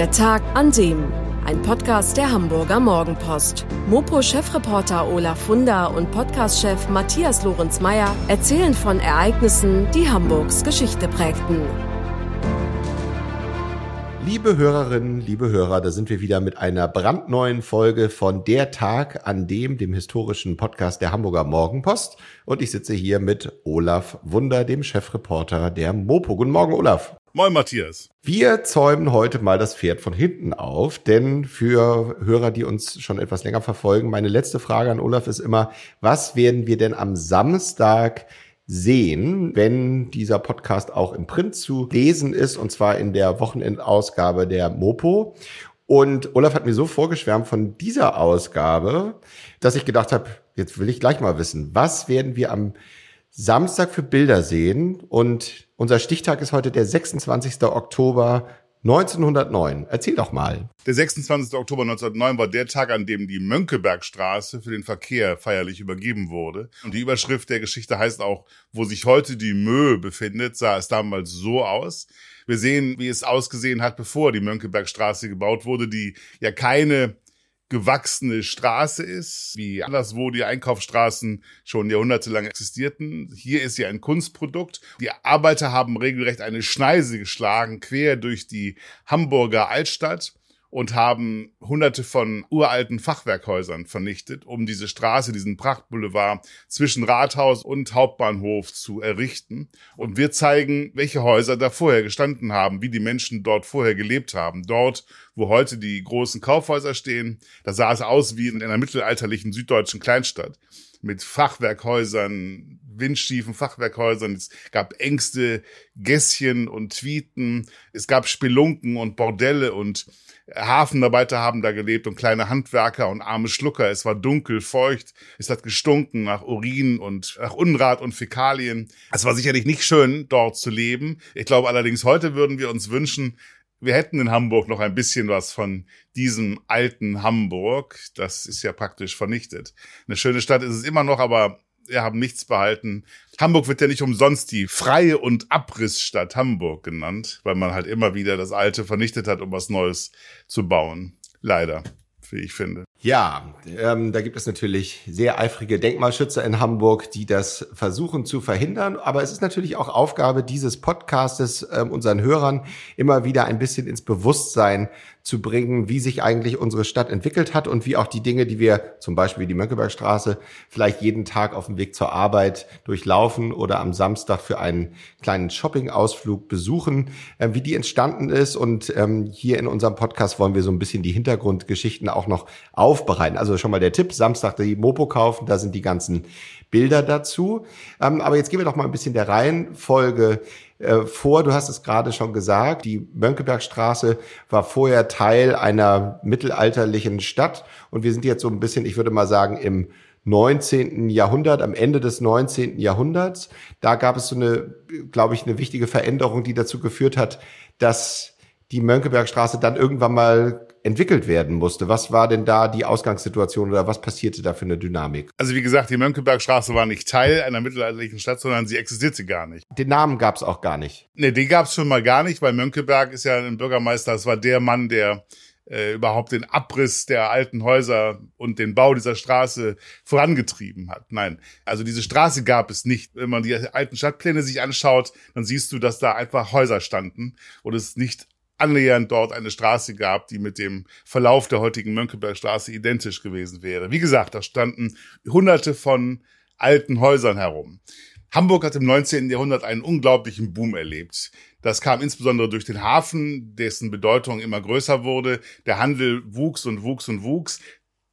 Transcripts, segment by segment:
Der Tag an dem. Ein Podcast der Hamburger Morgenpost. Mopo-Chefreporter Olaf Funder und Podcast-Chef Matthias Lorenz-Meyer erzählen von Ereignissen, die Hamburgs Geschichte prägten. Liebe Hörerinnen, liebe Hörer, da sind wir wieder mit einer brandneuen Folge von Der Tag an dem, dem historischen Podcast der Hamburger Morgenpost. Und ich sitze hier mit Olaf Wunder, dem Chefreporter der Mopo. Guten Morgen, Olaf. Moin, Matthias. Wir zäumen heute mal das Pferd von hinten auf, denn für Hörer, die uns schon etwas länger verfolgen, meine letzte Frage an Olaf ist immer, was werden wir denn am Samstag sehen, wenn dieser Podcast auch im Print zu lesen ist, und zwar in der Wochenendausgabe der Mopo. Und Olaf hat mir so vorgeschwärmt von dieser Ausgabe, dass ich gedacht habe, jetzt will ich gleich mal wissen, was werden wir am Samstag für Bilder sehen. Und unser Stichtag ist heute der 26. Oktober 1909. Erzähl doch mal. Der 26. Oktober 1909 war der Tag, an dem die Mönckebergstraße für den Verkehr feierlich übergeben wurde. Und die Überschrift der Geschichte heißt auch, wo sich heute die Mö befindet, sah es damals so aus. Wir sehen, wie es ausgesehen hat, bevor die Mönckebergstraße gebaut wurde, die ja keine gewachsene Straße ist, wie anderswo die Einkaufsstraßen schon jahrhundertelang existierten. Hier ist sie ein Kunstprodukt. Die Arbeiter haben regelrecht eine Schneise geschlagen, quer durch die Hamburger Altstadt und haben hunderte von uralten Fachwerkhäusern vernichtet, um diese Straße, diesen Prachtboulevard zwischen Rathaus und Hauptbahnhof zu errichten. Und wir zeigen, welche Häuser da vorher gestanden haben, wie die Menschen dort vorher gelebt haben. Dort, wo heute die großen Kaufhäuser stehen, da sah es aus wie in einer mittelalterlichen süddeutschen Kleinstadt mit Fachwerkhäusern, windschiefen Fachwerkhäusern. Es gab Ängste, Gässchen und Tweeten. Es gab Spelunken und Bordelle und Hafenarbeiter haben da gelebt und kleine Handwerker und arme Schlucker. Es war dunkel, feucht. Es hat gestunken nach Urin und nach Unrat und Fäkalien. Es war sicherlich nicht schön, dort zu leben. Ich glaube allerdings, heute würden wir uns wünschen, wir hätten in Hamburg noch ein bisschen was von diesem alten Hamburg. Das ist ja praktisch vernichtet. Eine schöne Stadt ist es immer noch, aber wir haben nichts behalten. Hamburg wird ja nicht umsonst die freie und Abrissstadt Hamburg genannt, weil man halt immer wieder das Alte vernichtet hat, um was Neues zu bauen. Leider, wie ich finde. Ja, ähm, da gibt es natürlich sehr eifrige Denkmalschützer in Hamburg, die das versuchen zu verhindern. Aber es ist natürlich auch Aufgabe dieses Podcastes, ähm, unseren Hörern immer wieder ein bisschen ins Bewusstsein zu bringen, wie sich eigentlich unsere Stadt entwickelt hat und wie auch die Dinge, die wir zum Beispiel die Mönckebergstraße vielleicht jeden Tag auf dem Weg zur Arbeit durchlaufen oder am Samstag für einen kleinen Shopping-Ausflug besuchen, äh, wie die entstanden ist. Und ähm, hier in unserem Podcast wollen wir so ein bisschen die Hintergrundgeschichten auch noch aufbereiten. Also schon mal der Tipp, Samstag die Mopo kaufen, da sind die ganzen Bilder dazu. Ähm, aber jetzt gehen wir doch mal ein bisschen der Reihenfolge äh, vor. Du hast es gerade schon gesagt, die Mönckebergstraße war vorher Teil einer mittelalterlichen Stadt und wir sind jetzt so ein bisschen, ich würde mal sagen, im 19. Jahrhundert, am Ende des 19. Jahrhunderts. Da gab es so eine, glaube ich, eine wichtige Veränderung, die dazu geführt hat, dass die Mönckebergstraße dann irgendwann mal entwickelt werden musste. Was war denn da die Ausgangssituation oder was passierte da für eine Dynamik? Also wie gesagt, die Mönckebergstraße war nicht Teil einer mittelalterlichen Stadt, sondern sie existierte gar nicht. Den Namen gab es auch gar nicht. Nee, den gab es schon mal gar nicht, weil Mönckeberg ist ja ein Bürgermeister, das war der Mann, der äh, überhaupt den Abriss der alten Häuser und den Bau dieser Straße vorangetrieben hat. Nein, also diese Straße gab es nicht. Wenn man die alten Stadtpläne sich anschaut, dann siehst du, dass da einfach Häuser standen und es nicht annähernd dort eine Straße gab, die mit dem Verlauf der heutigen Mönckebergstraße identisch gewesen wäre. Wie gesagt, da standen hunderte von alten Häusern herum. Hamburg hat im 19. Jahrhundert einen unglaublichen Boom erlebt. Das kam insbesondere durch den Hafen, dessen Bedeutung immer größer wurde. Der Handel wuchs und wuchs und wuchs.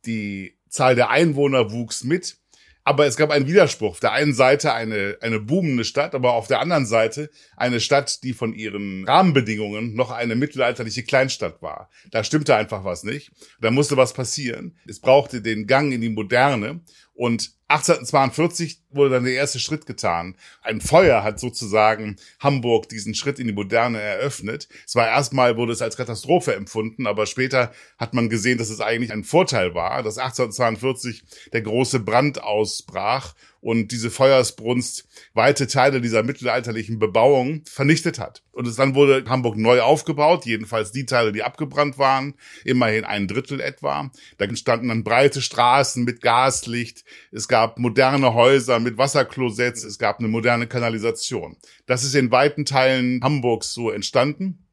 Die Zahl der Einwohner wuchs mit. Aber es gab einen Widerspruch. Auf der einen Seite eine, eine boomende Stadt, aber auf der anderen Seite eine Stadt, die von ihren Rahmenbedingungen noch eine mittelalterliche Kleinstadt war. Da stimmte einfach was nicht. Da musste was passieren. Es brauchte den Gang in die Moderne. Und 1842 wurde dann der erste Schritt getan. Ein Feuer hat sozusagen Hamburg diesen Schritt in die Moderne eröffnet. Es war erstmal, wurde es als Katastrophe empfunden, aber später hat man gesehen, dass es eigentlich ein Vorteil war, dass 1842 der große Brand ausbrach und diese Feuersbrunst weite Teile dieser mittelalterlichen Bebauung vernichtet hat. Und es, dann wurde Hamburg neu aufgebaut, jedenfalls die Teile, die abgebrannt waren, immerhin ein Drittel etwa. Da entstanden dann breite Straßen mit Gaslicht, es gab moderne Häuser mit Wasserklosetts, es gab eine moderne Kanalisation. Das ist in weiten Teilen Hamburgs so entstanden,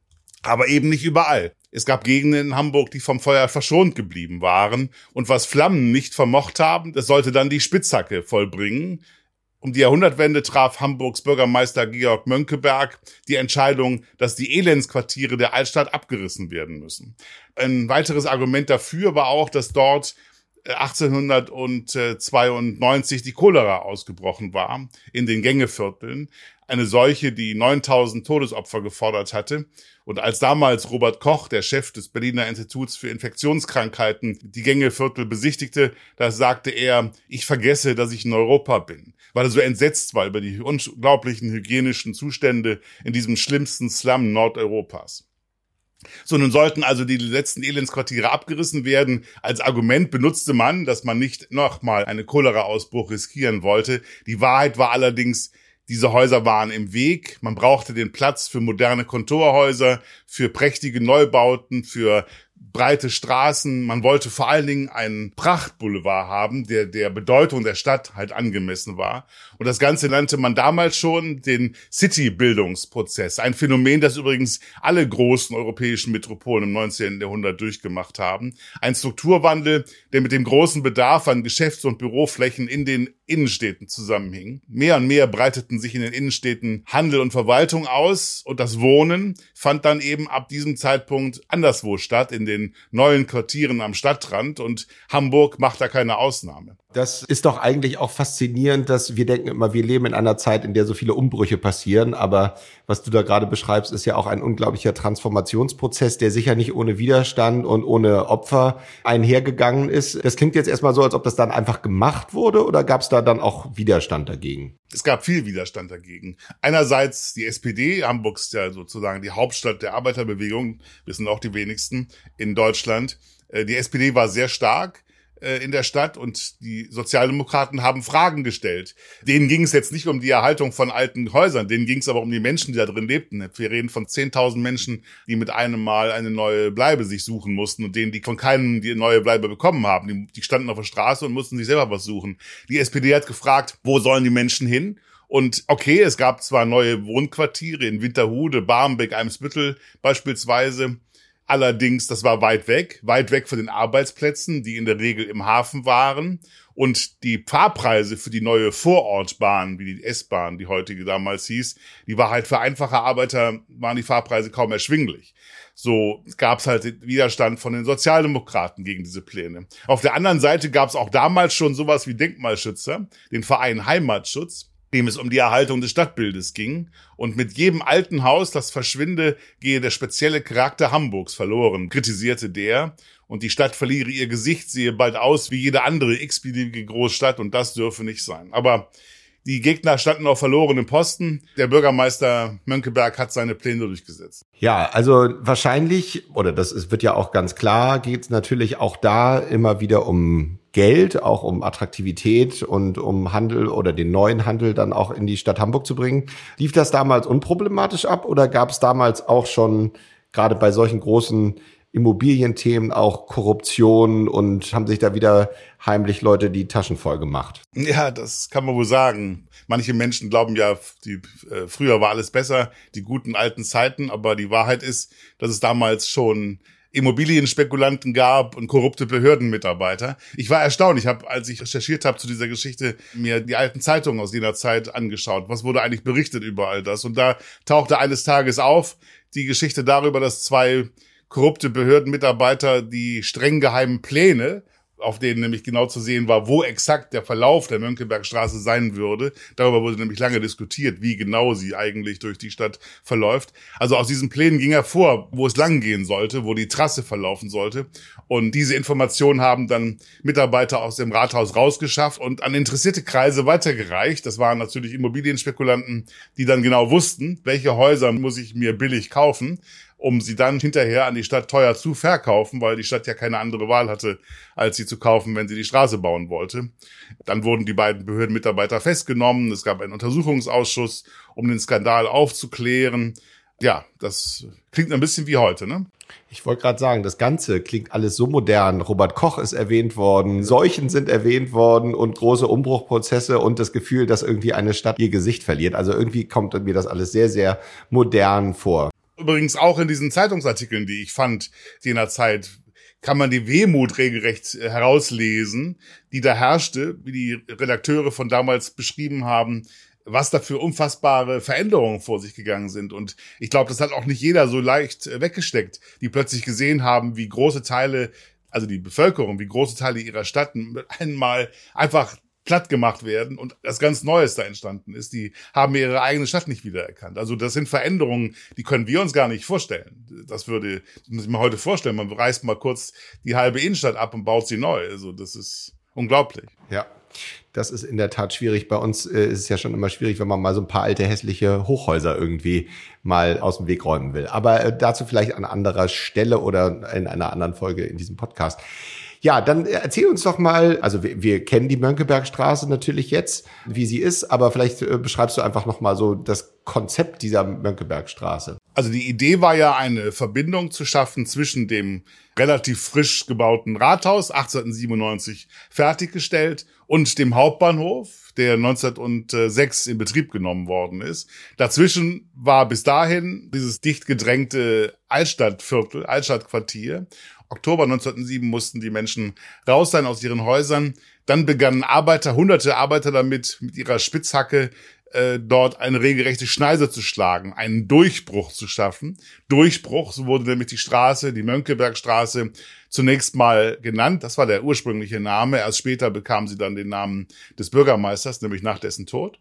aber eben nicht überall. Es gab Gegenden in Hamburg, die vom Feuer verschont geblieben waren. Und was Flammen nicht vermocht haben, das sollte dann die Spitzhacke vollbringen. Um die Jahrhundertwende traf Hamburgs Bürgermeister Georg Mönckeberg die Entscheidung, dass die Elendsquartiere der Altstadt abgerissen werden müssen. Ein weiteres Argument dafür war auch, dass dort 1892 die Cholera ausgebrochen war in den Gängevierteln. Eine Seuche, die 9000 Todesopfer gefordert hatte. Und als damals Robert Koch, der Chef des Berliner Instituts für Infektionskrankheiten, die Gängeviertel besichtigte, da sagte er, ich vergesse, dass ich in Europa bin, weil er so entsetzt war über die unglaublichen hygienischen Zustände in diesem schlimmsten Slum Nordeuropas. So, nun sollten also die letzten Elendsquartiere abgerissen werden. Als Argument benutzte man, dass man nicht nochmal einen Cholera-Ausbruch riskieren wollte. Die Wahrheit war allerdings, diese Häuser waren im Weg. Man brauchte den Platz für moderne Kontorhäuser, für prächtige Neubauten, für breite Straßen. Man wollte vor allen Dingen einen Prachtboulevard haben, der der Bedeutung der Stadt halt angemessen war. Und das Ganze nannte man damals schon den City-Bildungsprozess. Ein Phänomen, das übrigens alle großen europäischen Metropolen im 19. Jahrhundert durchgemacht haben. Ein Strukturwandel, der mit dem großen Bedarf an Geschäfts- und Büroflächen in den Innenstädten zusammenhing. Mehr und mehr breiteten sich in den Innenstädten Handel und Verwaltung aus und das Wohnen fand dann eben ab diesem Zeitpunkt anderswo statt, in den neuen Quartieren am Stadtrand und Hamburg macht da keine Ausnahme. Das ist doch eigentlich auch faszinierend, dass wir denken immer, wir leben in einer Zeit, in der so viele Umbrüche passieren. Aber was du da gerade beschreibst, ist ja auch ein unglaublicher Transformationsprozess, der sicher nicht ohne Widerstand und ohne Opfer einhergegangen ist. Das klingt jetzt erstmal so, als ob das dann einfach gemacht wurde oder gab es da dann auch Widerstand dagegen? Es gab viel Widerstand dagegen. Einerseits die SPD, Hamburg ist ja sozusagen die Hauptstadt der Arbeiterbewegung, wissen auch die wenigsten in Deutschland. Äh, die SPD war sehr stark äh, in der Stadt und die Sozialdemokraten haben Fragen gestellt. Denen ging es jetzt nicht um die Erhaltung von alten Häusern, denen ging es aber um die Menschen, die da drin lebten. Wir reden von 10.000 Menschen, die mit einem Mal eine neue Bleibe sich suchen mussten und denen, die von keinem die neue Bleibe bekommen haben. Die, die standen auf der Straße und mussten sich selber was suchen. Die SPD hat gefragt, wo sollen die Menschen hin? Und okay, es gab zwar neue Wohnquartiere in Winterhude, Barmbek, Eimsbüttel beispielsweise, Allerdings, das war weit weg, weit weg von den Arbeitsplätzen, die in der Regel im Hafen waren. Und die Fahrpreise für die neue Vorortbahn, wie die S-Bahn, die heutige damals hieß, die war halt für einfache Arbeiter, waren die Fahrpreise kaum erschwinglich. So gab es halt Widerstand von den Sozialdemokraten gegen diese Pläne. Auf der anderen Seite gab es auch damals schon sowas wie Denkmalschützer, den Verein Heimatschutz, dem es um die Erhaltung des Stadtbildes ging. Und mit jedem alten Haus, das verschwinde, gehe der spezielle Charakter Hamburgs verloren, kritisierte der. Und die Stadt verliere ihr Gesicht, sehe bald aus wie jede andere x-beliebige Großstadt und das dürfe nicht sein. Aber die Gegner standen auf verlorenen Posten. Der Bürgermeister Mönckeberg hat seine Pläne durchgesetzt. Ja, also wahrscheinlich, oder das ist, wird ja auch ganz klar, geht es natürlich auch da immer wieder um Geld, auch um Attraktivität und um Handel oder den neuen Handel dann auch in die Stadt Hamburg zu bringen. Lief das damals unproblematisch ab oder gab es damals auch schon gerade bei solchen großen Immobilienthemen auch Korruption und haben sich da wieder heimlich Leute die Taschen voll gemacht. Ja, das kann man wohl sagen. Manche Menschen glauben ja, die, äh, früher war alles besser, die guten alten Zeiten, aber die Wahrheit ist, dass es damals schon Immobilienspekulanten gab und korrupte Behördenmitarbeiter. Ich war erstaunt. Ich habe, als ich recherchiert habe zu dieser Geschichte, mir die alten Zeitungen aus jener Zeit angeschaut. Was wurde eigentlich berichtet über all das? Und da tauchte eines Tages auf die Geschichte darüber, dass zwei korrupte Behördenmitarbeiter die streng geheimen Pläne auf denen nämlich genau zu sehen war, wo exakt der Verlauf der Mönckebergstraße sein würde. Darüber wurde nämlich lange diskutiert, wie genau sie eigentlich durch die Stadt verläuft. Also aus diesen Plänen ging hervor, wo es lang gehen sollte, wo die Trasse verlaufen sollte. Und diese Informationen haben dann Mitarbeiter aus dem Rathaus rausgeschafft und an interessierte Kreise weitergereicht. Das waren natürlich Immobilienspekulanten, die dann genau wussten, welche Häuser muss ich mir billig kaufen um sie dann hinterher an die Stadt teuer zu verkaufen, weil die Stadt ja keine andere Wahl hatte, als sie zu kaufen, wenn sie die Straße bauen wollte. Dann wurden die beiden Behördenmitarbeiter festgenommen. Es gab einen Untersuchungsausschuss, um den Skandal aufzuklären. Ja, das klingt ein bisschen wie heute, ne? Ich wollte gerade sagen, das Ganze klingt alles so modern. Robert Koch ist erwähnt worden, Seuchen sind erwähnt worden und große Umbruchprozesse und das Gefühl, dass irgendwie eine Stadt ihr Gesicht verliert. Also irgendwie kommt mir das alles sehr, sehr modern vor. Übrigens auch in diesen Zeitungsartikeln, die ich fand, jener Zeit, kann man die Wehmut regelrecht äh, herauslesen, die da herrschte, wie die Redakteure von damals beschrieben haben, was da für unfassbare Veränderungen vor sich gegangen sind. Und ich glaube, das hat auch nicht jeder so leicht äh, weggesteckt, die plötzlich gesehen haben, wie große Teile, also die Bevölkerung, wie große Teile ihrer Stadt einmal einfach platt gemacht werden und das ganz Neues da entstanden ist. Die haben ihre eigene Stadt nicht wiedererkannt. Also das sind Veränderungen, die können wir uns gar nicht vorstellen. Das würde, muss ich mir heute vorstellen. Man reißt mal kurz die halbe Innenstadt ab und baut sie neu. Also das ist unglaublich. Ja. Das ist in der Tat schwierig. Bei uns äh, ist es ja schon immer schwierig, wenn man mal so ein paar alte hässliche Hochhäuser irgendwie mal aus dem Weg räumen will. Aber äh, dazu vielleicht an anderer Stelle oder in einer anderen Folge in diesem Podcast. Ja, dann erzähl uns doch mal, also wir, wir kennen die Mönckebergstraße natürlich jetzt, wie sie ist, aber vielleicht äh, beschreibst du einfach noch mal so das Konzept dieser Mönckebergstraße. Also die Idee war ja eine Verbindung zu schaffen zwischen dem relativ frisch gebauten Rathaus 1897 fertiggestellt und dem Hauptbahnhof, der 1906 in Betrieb genommen worden ist. Dazwischen war bis dahin dieses dicht gedrängte Altstadtviertel, Altstadtquartier Oktober 1907 mussten die Menschen raus sein aus ihren Häusern. Dann begannen Arbeiter, hunderte Arbeiter damit, mit ihrer Spitzhacke äh, dort eine regelrechte Schneise zu schlagen, einen Durchbruch zu schaffen. Durchbruch, so wurde nämlich die Straße, die Mönckebergstraße, zunächst mal genannt. Das war der ursprüngliche Name. Erst später bekam sie dann den Namen des Bürgermeisters, nämlich nach dessen Tod.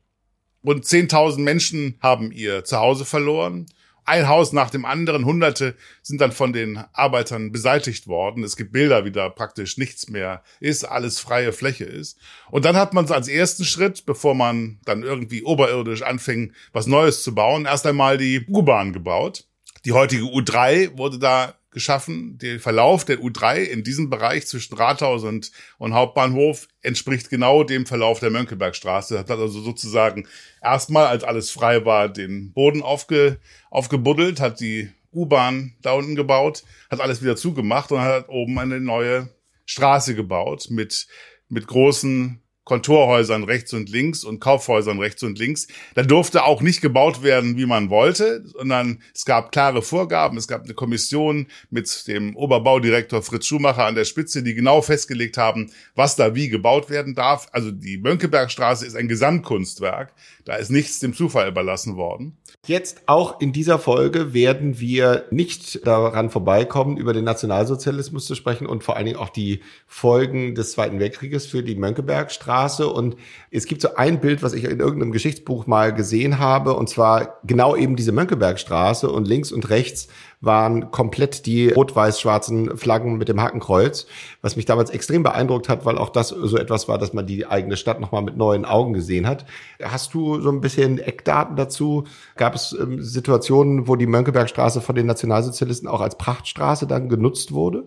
Rund 10.000 Menschen haben ihr Zuhause verloren ein Haus nach dem anderen, hunderte sind dann von den Arbeitern beseitigt worden. Es gibt Bilder, wie da praktisch nichts mehr ist, alles freie Fläche ist. Und dann hat man als ersten Schritt, bevor man dann irgendwie oberirdisch anfing, was Neues zu bauen, erst einmal die U-Bahn gebaut. Die heutige U3 wurde da geschaffen. Der Verlauf der U3 in diesem Bereich zwischen Rathaus und, und Hauptbahnhof entspricht genau dem Verlauf der Mönckebergstraße. Hat also sozusagen erstmal, als alles frei war, den Boden aufge, aufgebuddelt, hat die U-Bahn da unten gebaut, hat alles wieder zugemacht und hat oben eine neue Straße gebaut mit, mit großen Kontorhäusern rechts und links und Kaufhäusern rechts und links. Da durfte auch nicht gebaut werden, wie man wollte, sondern es gab klare Vorgaben. Es gab eine Kommission mit dem Oberbaudirektor Fritz Schumacher an der Spitze, die genau festgelegt haben, was da wie gebaut werden darf. Also die Mönckebergstraße ist ein Gesamtkunstwerk. Da ist nichts dem Zufall überlassen worden. Jetzt auch in dieser Folge werden wir nicht daran vorbeikommen, über den Nationalsozialismus zu sprechen und vor allen Dingen auch die Folgen des Zweiten Weltkrieges für die Mönckebergstraße. Und es gibt so ein Bild, was ich in irgendeinem Geschichtsbuch mal gesehen habe, und zwar genau eben diese Mönckebergstraße und links und rechts waren komplett die rot-weiß-schwarzen Flaggen mit dem Hakenkreuz, was mich damals extrem beeindruckt hat, weil auch das so etwas war, dass man die eigene Stadt nochmal mit neuen Augen gesehen hat. Hast du so ein bisschen Eckdaten dazu? Gab es ähm, Situationen, wo die Mönckebergstraße von den Nationalsozialisten auch als Prachtstraße dann genutzt wurde?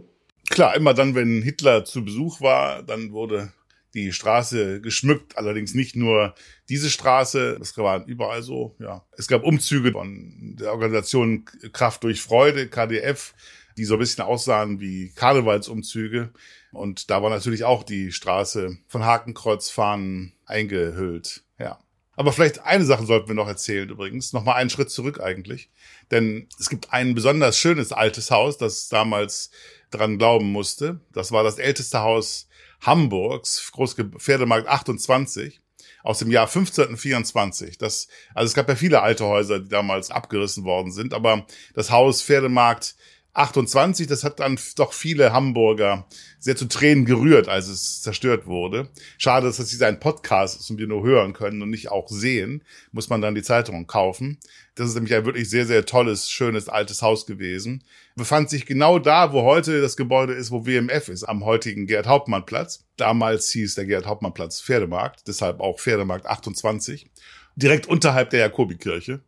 Klar, immer dann, wenn Hitler zu Besuch war, dann wurde die Straße geschmückt, allerdings nicht nur diese Straße, das war überall so, ja. Es gab Umzüge von der Organisation Kraft durch Freude, KDF, die so ein bisschen aussahen wie Karnevalsumzüge. Und da war natürlich auch die Straße von Hakenkreuzfahnen eingehüllt, ja. Aber vielleicht eine Sache sollten wir noch erzählen übrigens. Nochmal einen Schritt zurück eigentlich. Denn es gibt ein besonders schönes altes Haus, das damals dran glauben musste. Das war das älteste Haus Hamburgs, Großpferdemarkt 28 aus dem Jahr 1524. Das, also es gab ja viele alte Häuser, die damals abgerissen worden sind, aber das Haus Pferdemarkt 28, das hat dann doch viele Hamburger sehr zu Tränen gerührt, als es zerstört wurde. Schade, dass sie seinen Podcast ist und wir nur hören können und nicht auch sehen. Muss man dann die Zeitung kaufen. Das ist nämlich ein wirklich sehr, sehr tolles, schönes, altes Haus gewesen. Befand sich genau da, wo heute das Gebäude ist, wo WMF ist, am heutigen Gerd-Hauptmann-Platz. Damals hieß der Gerd-Hauptmann-Platz Pferdemarkt, deshalb auch Pferdemarkt 28. Direkt unterhalb der Jakobikirche.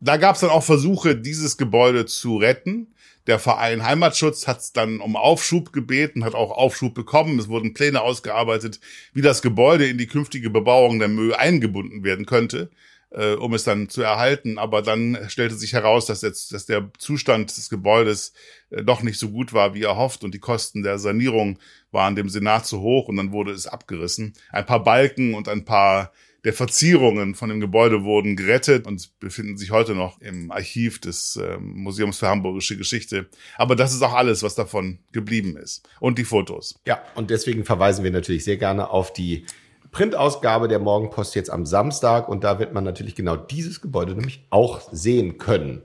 Da gab es dann auch Versuche, dieses Gebäude zu retten. Der Verein Heimatschutz hat dann um Aufschub gebeten, hat auch Aufschub bekommen. Es wurden Pläne ausgearbeitet, wie das Gebäude in die künftige Bebauung der Mö eingebunden werden könnte. äh, um es dann zu erhalten. Aber dann stellte sich heraus, dass, jetzt, dass der Zustand des Gebäudes äh, doch nicht so gut war, wie erhofft und die Kosten der Sanierung waren dem Senat zu hoch und dann wurde es abgerissen. Ein paar Balken und ein paar der Verzierungen von dem Gebäude wurden gerettet und befinden sich heute noch im Archiv des äh, Museums für Hamburgische Geschichte. Aber das ist auch alles, was davon geblieben ist. Und die Fotos. Ja, und deswegen verweisen wir natürlich sehr gerne auf die Printausgabe der Morgenpost jetzt am Samstag und da wird man natürlich genau dieses Gebäude nämlich auch sehen können.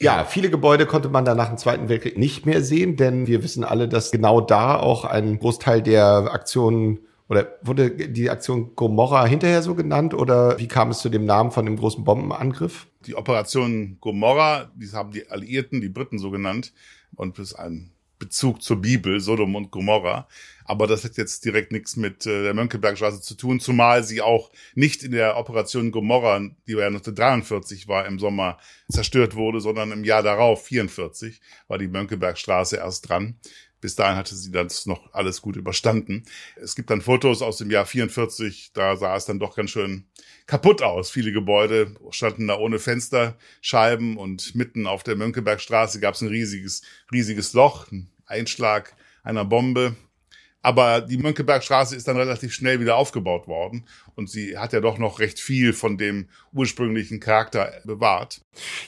Ja, viele Gebäude konnte man dann nach dem Zweiten Weltkrieg nicht mehr sehen, denn wir wissen alle, dass genau da auch ein Großteil der Aktionen oder wurde die Aktion Gomorra hinterher so genannt oder wie kam es zu dem Namen von dem großen Bombenangriff? Die Operation Gomorra, die haben die Alliierten, die Briten so genannt und das ist ein Bezug zur Bibel, Sodom und Gomorra. Aber das hat jetzt direkt nichts mit äh, der Mönckebergstraße zu tun, zumal sie auch nicht in der Operation Gomorra, die ja 1943 war, im Sommer zerstört wurde, sondern im Jahr darauf, 44, war die Mönckebergstraße erst dran. Bis dahin hatte sie das noch alles gut überstanden. Es gibt dann Fotos aus dem Jahr 44, da sah es dann doch ganz schön kaputt aus. Viele Gebäude standen da ohne Fensterscheiben und mitten auf der Mönckebergstraße gab es ein riesiges, riesiges Loch, ein Einschlag einer Bombe. Aber die Mönckebergstraße ist dann relativ schnell wieder aufgebaut worden und sie hat ja doch noch recht viel von dem ursprünglichen Charakter bewahrt.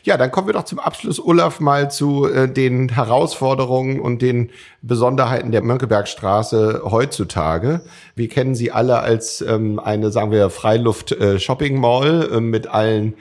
Ja, dann kommen wir doch zum Abschluss, Olaf, mal zu äh, den Herausforderungen und den Besonderheiten der Mönckebergstraße heutzutage. Wir kennen sie alle als ähm, eine, sagen wir, Freiluft-Shopping-Mall äh, mit allen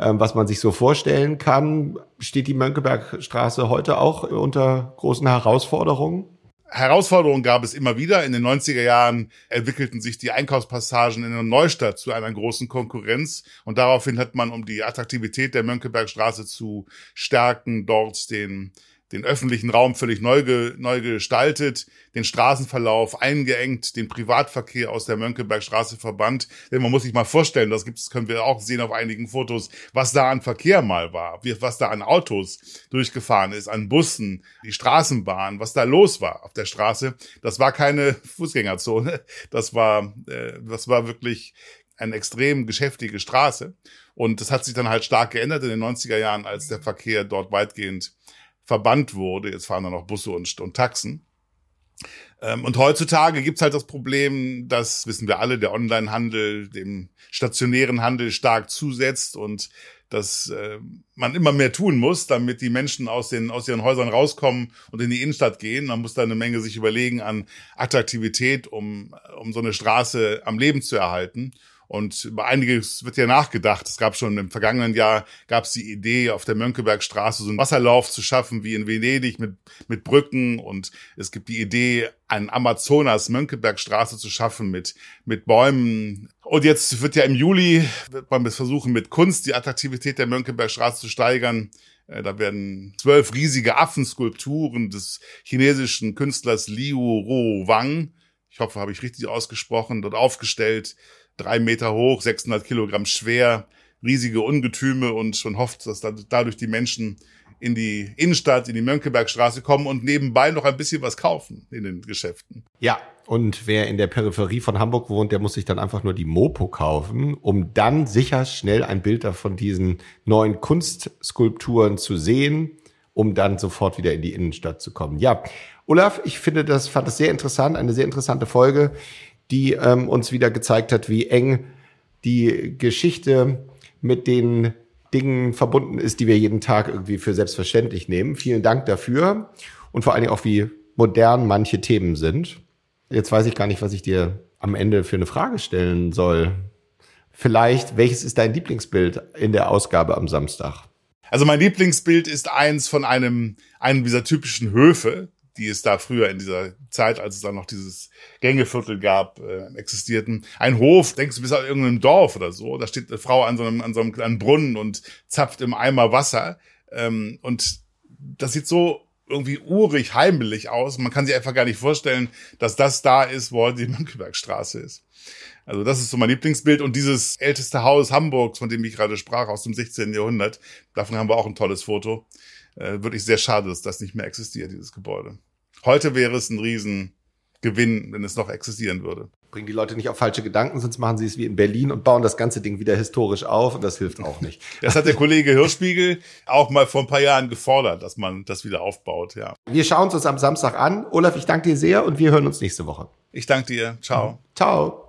ähm, was man sich so vorstellen kann. Steht die Mönckebergstraße heute auch unter großen Herausforderungen? Herausforderungen gab es immer wieder. In den 90er Jahren entwickelten sich die Einkaufspassagen in der Neustadt zu einer großen Konkurrenz und daraufhin hat man, um die Attraktivität der Mönckebergstraße zu stärken, dort den den öffentlichen Raum völlig neu, ge, neu gestaltet, den Straßenverlauf eingeengt, den Privatverkehr aus der Mönckebergstraße verbannt. Denn man muss sich mal vorstellen, das gibt's, können wir auch sehen auf einigen Fotos, was da an Verkehr mal war, was da an Autos durchgefahren ist, an Bussen, die Straßenbahn, was da los war auf der Straße. Das war keine Fußgängerzone. Das war, äh, das war wirklich eine extrem geschäftige Straße. Und das hat sich dann halt stark geändert in den 90er Jahren, als der Verkehr dort weitgehend verbannt wurde. Jetzt fahren da noch Busse und, und Taxen. Ähm, und heutzutage gibt's halt das Problem, das wissen wir alle, der Onlinehandel dem stationären Handel stark zusetzt und dass äh, man immer mehr tun muss, damit die Menschen aus, den, aus ihren Häusern rauskommen und in die Innenstadt gehen. Man muss da eine Menge sich überlegen an Attraktivität, um, um so eine Straße am Leben zu erhalten. Und über einiges wird ja nachgedacht. Es gab schon im vergangenen Jahr gab es die Idee, auf der Mönckebergstraße so einen Wasserlauf zu schaffen wie in Venedig mit, mit Brücken. Und es gibt die Idee, einen Amazonas-Mönckebergstraße zu schaffen mit, mit Bäumen. Und jetzt wird ja im Juli, wird man versuchen, mit Kunst die Attraktivität der Mönckebergstraße zu steigern. Äh, da werden zwölf riesige Affenskulpturen des chinesischen Künstlers Liu Ro Wang, ich hoffe, habe ich richtig ausgesprochen, dort aufgestellt drei Meter hoch, 600 Kilogramm schwer, riesige Ungetüme und man hofft, dass dadurch die Menschen in die Innenstadt, in die Mönckebergstraße kommen und nebenbei noch ein bisschen was kaufen in den Geschäften. Ja, und wer in der Peripherie von Hamburg wohnt, der muss sich dann einfach nur die Mopo kaufen, um dann sicher schnell ein Bild von diesen neuen Kunstskulpturen zu sehen, um dann sofort wieder in die Innenstadt zu kommen. Ja, Olaf, ich finde das, fand das sehr interessant, eine sehr interessante Folge die ähm, uns wieder gezeigt hat, wie eng die Geschichte mit den Dingen verbunden ist, die wir jeden Tag irgendwie für selbstverständlich nehmen. Vielen Dank dafür und vor allen Dingen auch, wie modern manche Themen sind. Jetzt weiß ich gar nicht, was ich dir am Ende für eine Frage stellen soll. Vielleicht, welches ist dein Lieblingsbild in der Ausgabe am Samstag? Also mein Lieblingsbild ist eins von einem, einem dieser typischen Höfe, die es da früher in dieser Zeit, als es dann noch dieses Gängeviertel gab, äh, existierten. Ein Hof, denkst du, bist auf irgendeinem Dorf oder so, da steht eine Frau an so einem, an so einem kleinen Brunnen und zapft im Eimer Wasser. Ähm, und das sieht so irgendwie urig, heimelig aus. Man kann sich einfach gar nicht vorstellen, dass das da ist, wo die Mönckebergstraße ist. Also das ist so mein Lieblingsbild. Und dieses älteste Haus Hamburgs, von dem ich gerade sprach, aus dem 16. Jahrhundert, davon haben wir auch ein tolles Foto. Äh, wirklich sehr schade, dass das nicht mehr existiert, dieses Gebäude. Heute wäre es ein Riesengewinn, wenn es noch existieren würde. bringen die Leute nicht auf falsche Gedanken, sonst machen sie es wie in Berlin und bauen das ganze Ding wieder historisch auf und das hilft auch nicht. Das hat der Kollege Hirschspiegel auch mal vor ein paar Jahren gefordert, dass man das wieder aufbaut, ja. Wir schauen uns das am Samstag an. Olaf, ich danke dir sehr und wir hören uns nächste Woche. Ich danke dir. Ciao. Ciao.